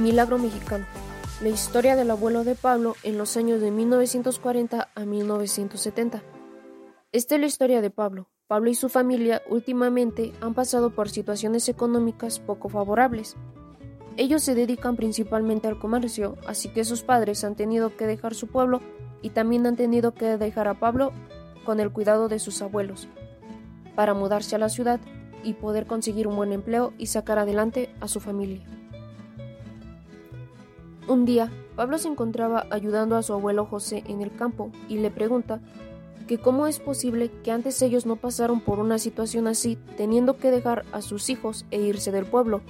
Milagro Mexicano. La historia del abuelo de Pablo en los años de 1940 a 1970. Esta es la historia de Pablo. Pablo y su familia últimamente han pasado por situaciones económicas poco favorables. Ellos se dedican principalmente al comercio, así que sus padres han tenido que dejar su pueblo y también han tenido que dejar a Pablo con el cuidado de sus abuelos, para mudarse a la ciudad y poder conseguir un buen empleo y sacar adelante a su familia. Un día, Pablo se encontraba ayudando a su abuelo José en el campo y le pregunta que cómo es posible que antes ellos no pasaron por una situación así teniendo que dejar a sus hijos e irse del pueblo,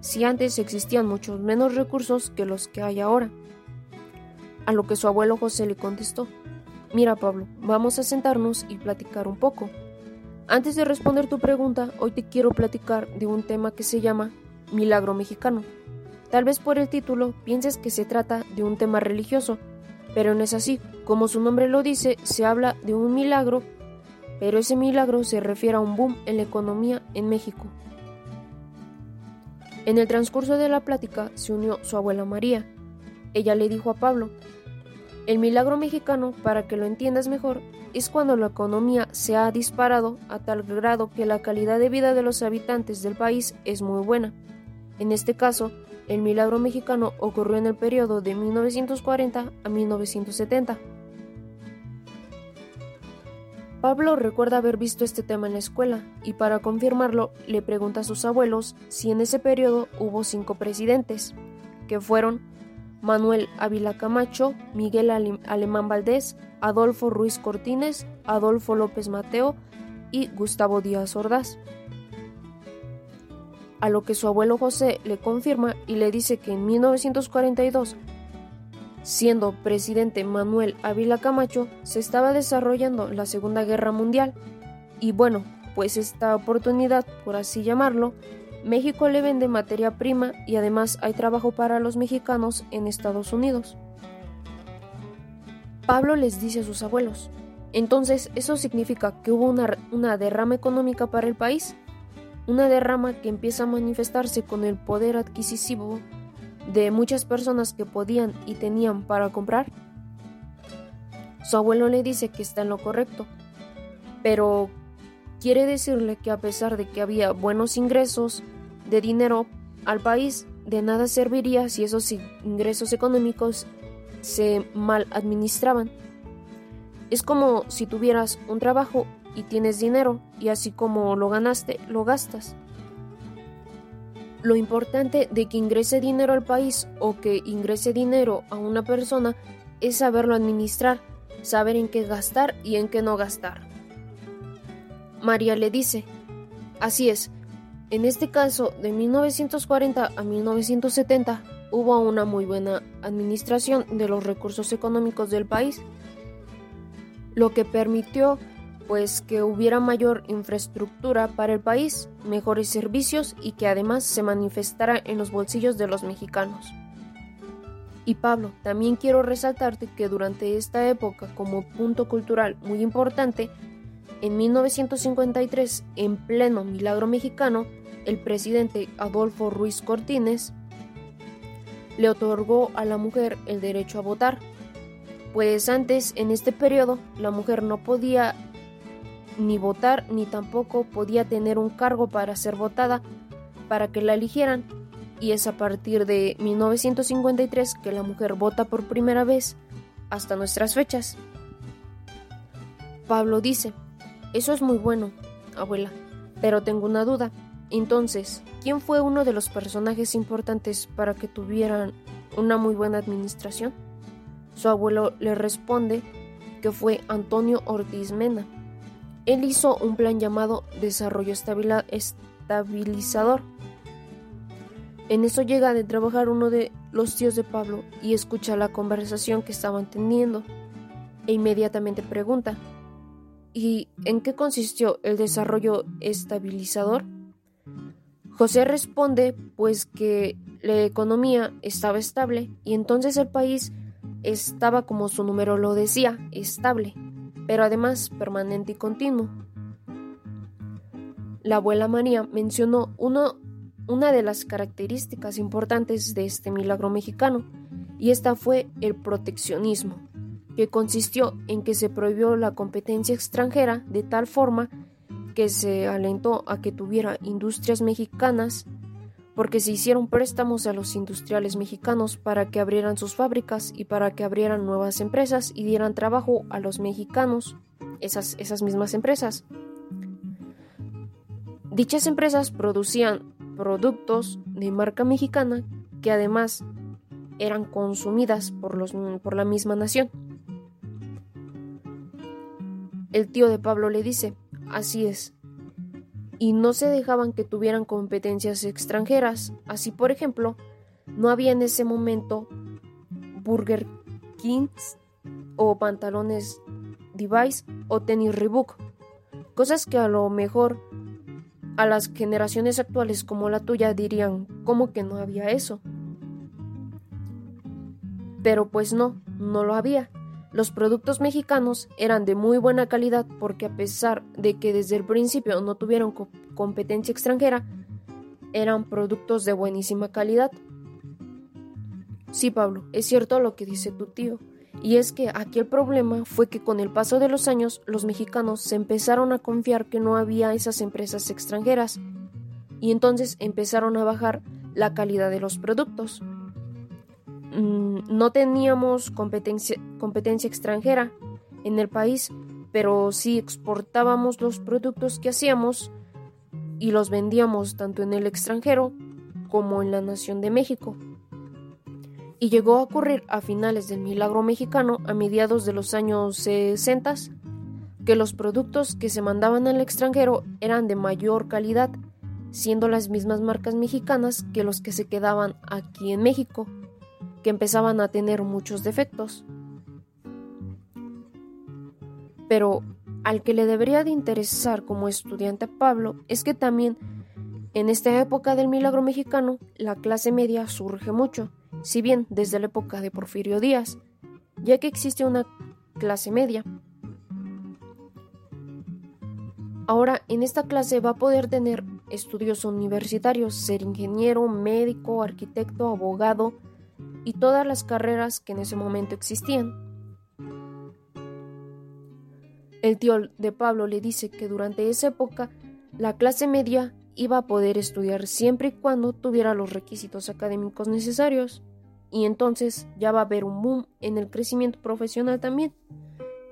si antes existían muchos menos recursos que los que hay ahora. A lo que su abuelo José le contestó, Mira Pablo, vamos a sentarnos y platicar un poco. Antes de responder tu pregunta, hoy te quiero platicar de un tema que se llama Milagro Mexicano. Tal vez por el título pienses que se trata de un tema religioso, pero no es así. Como su nombre lo dice, se habla de un milagro, pero ese milagro se refiere a un boom en la economía en México. En el transcurso de la plática se unió su abuela María. Ella le dijo a Pablo, el milagro mexicano, para que lo entiendas mejor, es cuando la economía se ha disparado a tal grado que la calidad de vida de los habitantes del país es muy buena. En este caso, el milagro mexicano ocurrió en el periodo de 1940 a 1970. Pablo recuerda haber visto este tema en la escuela y para confirmarlo le pregunta a sus abuelos si en ese periodo hubo cinco presidentes, que fueron Manuel Ávila Camacho, Miguel Alemán Valdés, Adolfo Ruiz Cortines, Adolfo López Mateo y Gustavo Díaz Ordaz. A lo que su abuelo José le confirma y le dice que en 1942, siendo presidente Manuel Ávila Camacho, se estaba desarrollando la Segunda Guerra Mundial. Y bueno, pues esta oportunidad, por así llamarlo, México le vende materia prima y además hay trabajo para los mexicanos en Estados Unidos. Pablo les dice a sus abuelos, entonces eso significa que hubo una, una, derrama económica para el país, una derrama que empieza a manifestarse con el poder adquisitivo de muchas personas que podían y tenían para comprar. Su abuelo le dice que está en lo correcto, pero quiere decirle que a pesar de que había buenos ingresos de dinero al país, de nada serviría si esos ingresos económicos se mal administraban. Es como si tuvieras un trabajo y tienes dinero y así como lo ganaste, lo gastas. Lo importante de que ingrese dinero al país o que ingrese dinero a una persona es saberlo administrar, saber en qué gastar y en qué no gastar. María le dice, así es, en este caso de 1940 a 1970 hubo una muy buena administración de los recursos económicos del país, lo que permitió pues que hubiera mayor infraestructura para el país, mejores servicios y que además se manifestara en los bolsillos de los mexicanos. Y Pablo, también quiero resaltarte que durante esta época como punto cultural muy importante, en 1953, en pleno milagro mexicano, el presidente Adolfo Ruiz Cortines le otorgó a la mujer el derecho a votar, pues antes, en este periodo, la mujer no podía ni votar ni tampoco podía tener un cargo para ser votada para que la eligieran, y es a partir de 1953 que la mujer vota por primera vez hasta nuestras fechas. Pablo dice, eso es muy bueno, abuela, pero tengo una duda. Entonces, ¿quién fue uno de los personajes importantes para que tuvieran una muy buena administración? Su abuelo le responde que fue Antonio Ortiz Mena. Él hizo un plan llamado Desarrollo Estabilizador. En eso llega de trabajar uno de los tíos de Pablo y escucha la conversación que estaban teniendo e inmediatamente pregunta ¿Y en qué consistió el desarrollo estabilizador? José responde pues que la economía estaba estable y entonces el país estaba como su número lo decía, estable, pero además permanente y continuo. La abuela María mencionó una de las características importantes de este milagro mexicano, y esta fue el proteccionismo, que consistió en que se prohibió la competencia extranjera de tal forma que se alentó a que tuviera industrias mexicanas porque se hicieron préstamos a los industriales mexicanos para que abrieran sus fábricas y para que abrieran nuevas empresas y dieran trabajo a los mexicanos, esas, esas mismas empresas. Dichas empresas producían productos de marca mexicana que además eran consumidas por, los, por la misma nación. El tío de Pablo le dice, así es, y no se dejaban que tuvieran competencias extranjeras. Así, por ejemplo, no había en ese momento Burger Kings o pantalones Device o tenis Reebok, cosas que a lo mejor a las generaciones actuales como la tuya dirían, ¿cómo que no había eso? Pero pues no, no lo había. Los productos mexicanos eran de muy buena calidad porque a pesar de que desde el principio no tuvieron competencia extranjera, eran productos de buenísima calidad. Sí, Pablo, es cierto lo que dice tu tío. Y es que aquí el problema fue que con el paso de los años los mexicanos se empezaron a confiar que no había esas empresas extranjeras y entonces empezaron a bajar la calidad de los productos. Mm, no teníamos competencia, extranjera en el país, pero sí exportábamos los productos que hacíamos y los vendíamos tanto en el extranjero como en la nación de México. Y llegó a ocurrir a finales del milagro mexicano, a mediados de los años 60, que los productos que se mandaban al extranjero eran de mayor calidad, siendo las mismas marcas mexicanas que los que se quedaban aquí en México que empezaban a tener muchos defectos. Pero al que le debería de interesar como estudiante Pablo es que también en esta época del milagro mexicano la clase media surge mucho, si bien desde la época de Porfirio Díaz, ya que existe una clase media. Ahora en esta clase va a poder tener estudios universitarios, ser ingeniero, médico, arquitecto, abogado, y todas las carreras que en ese momento existían. El tío de Pablo le dice que durante esa época la clase media iba a poder estudiar siempre y cuando tuviera los requisitos académicos necesarios, y entonces ya va a haber un boom en el crecimiento profesional también,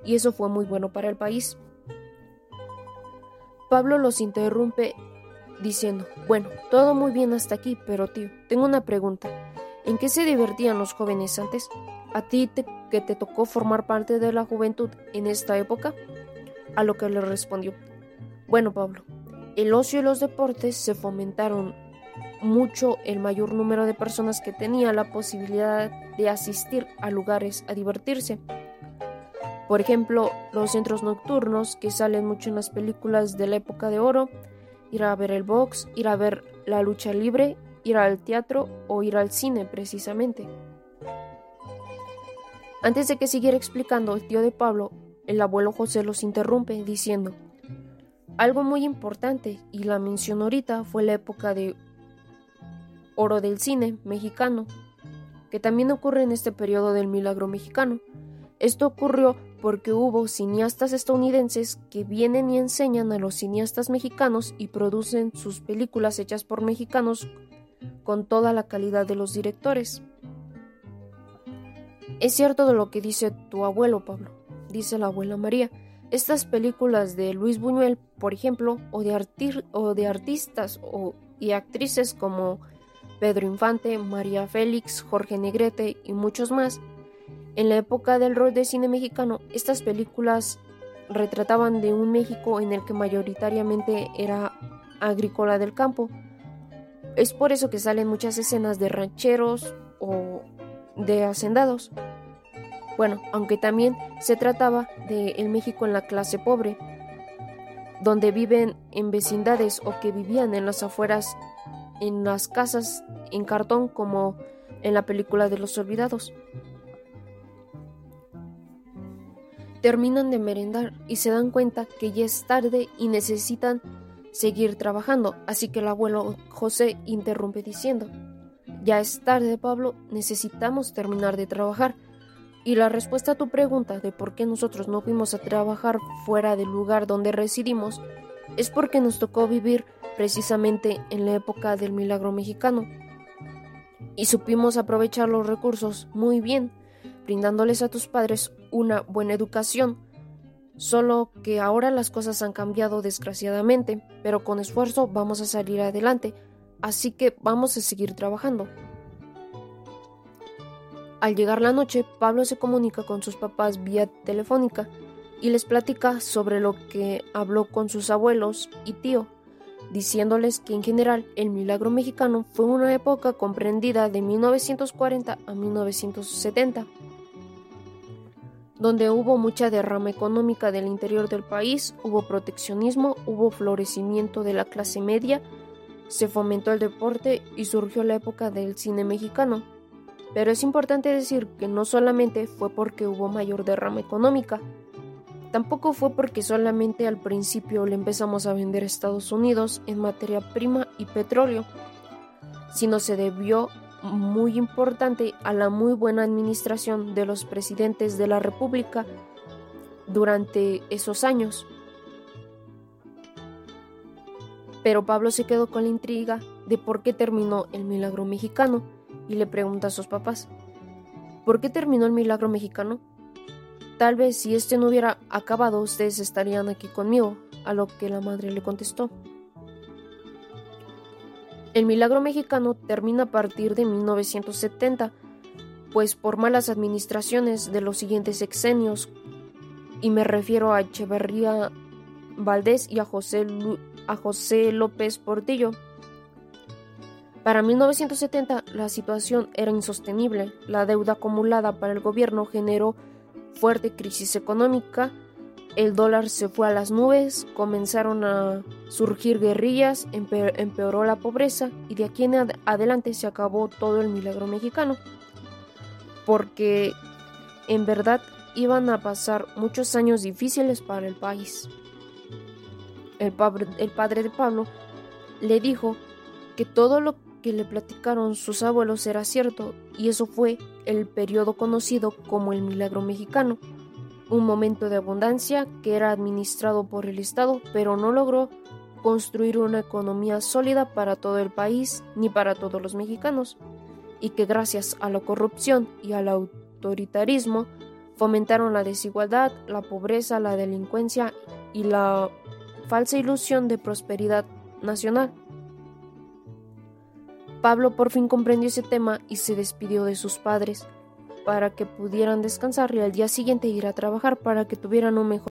y eso fue muy bueno para el país. Pablo los interrumpe diciendo, bueno, todo muy bien hasta aquí, pero tío, tengo una pregunta. ¿En qué se divertían los jóvenes antes? ¿A ti que te tocó formar parte de la juventud en esta época? A lo que le respondió, bueno Pablo, el ocio y los deportes se fomentaron mucho el mayor número de personas que tenía la posibilidad de asistir a lugares a divertirse. Por ejemplo, los centros nocturnos que salen mucho en las películas de la época de oro, ir a ver el box, ir a ver la lucha libre ir al teatro o ir al cine precisamente. Antes de que siguiera explicando el tío de Pablo, el abuelo José los interrumpe diciendo, algo muy importante, y la mencionó ahorita, fue la época de oro del cine mexicano, que también ocurre en este periodo del milagro mexicano. Esto ocurrió porque hubo cineastas estadounidenses que vienen y enseñan a los cineastas mexicanos y producen sus películas hechas por mexicanos con toda la calidad de los directores. Es cierto de lo que dice tu abuelo Pablo, dice la abuela María. Estas películas de Luis Buñuel, por ejemplo, o de, o de artistas o, y actrices como Pedro Infante, María Félix, Jorge Negrete y muchos más, en la época del rol de cine mexicano, estas películas retrataban de un México en el que mayoritariamente era agrícola del campo, es por eso que salen muchas escenas de rancheros o de hacendados. Bueno, aunque también se trataba de México en la clase pobre, donde viven en vecindades o que vivían en las afueras, en las casas en cartón como en la película de los olvidados. Terminan de merendar y se dan cuenta que ya es tarde y necesitan seguir trabajando, así que el abuelo José interrumpe diciendo, ya es tarde, Pablo, necesitamos terminar de trabajar. Y la respuesta a tu pregunta de por qué nosotros no fuimos a trabajar fuera del lugar donde residimos es porque nos tocó vivir precisamente en la época del milagro mexicano. Y supimos aprovechar los recursos muy bien, brindándoles a tus padres una buena educación. Solo que ahora las cosas han cambiado desgraciadamente, pero con esfuerzo vamos a salir adelante, así que vamos a seguir trabajando. Al llegar la noche, Pablo se comunica con sus papás vía telefónica y les platica sobre lo que habló con sus abuelos y tío, diciéndoles que en general el milagro mexicano fue una época comprendida de 1940 a 1970, donde hubo mucha derrama económica del interior del país, hubo proteccionismo, hubo florecimiento de la clase media, se fomentó el deporte y surgió la época del cine mexicano. Pero es importante decir que no solamente fue porque hubo mayor derrama económica, Tampoco fue porque solamente al principio le empezamos a vender a Estados Unidos en materia prima y petróleo, sino se debió muy importante a la muy buena administración de los presidentes de la República durante esos años. Pero Pablo se quedó con la intriga de por qué terminó el milagro mexicano y le pregunta a sus papás, ¿por qué terminó el milagro mexicano? Tal vez si este no hubiera acabado ustedes estarían aquí conmigo, a lo que la madre le contestó. El milagro mexicano termina a partir de 1970, pues por malas administraciones de los siguientes sexenios, y me refiero a Echeverría Valdés y a José, a José López Portillo. Para 1970 la situación era insostenible, la deuda acumulada para el gobierno generó fuerte crisis económica, el dólar se fue a las nubes, comenzaron a surgir guerrillas, empeoró la pobreza y de aquí en adelante se acabó todo el milagro mexicano. Porque en verdad iban a pasar muchos años difíciles para el país. El, el padre de Pablo le dijo que todo lo que le platicaron sus abuelos era cierto, y eso fue el periodo conocido como el Milagro Mexicano, un momento de abundancia que era administrado por el Estado, pero no logró construir una economía sólida para todo el país ni para todos los mexicanos, y que gracias a la corrupción y al autoritarismo fomentaron la desigualdad, la pobreza, la delincuencia y la falsa ilusión de prosperidad nacional. Pablo por fin comprendió ese tema y se despidió de sus padres para que pudieran descansar y al día siguiente ir a trabajar para que tuvieran un mejor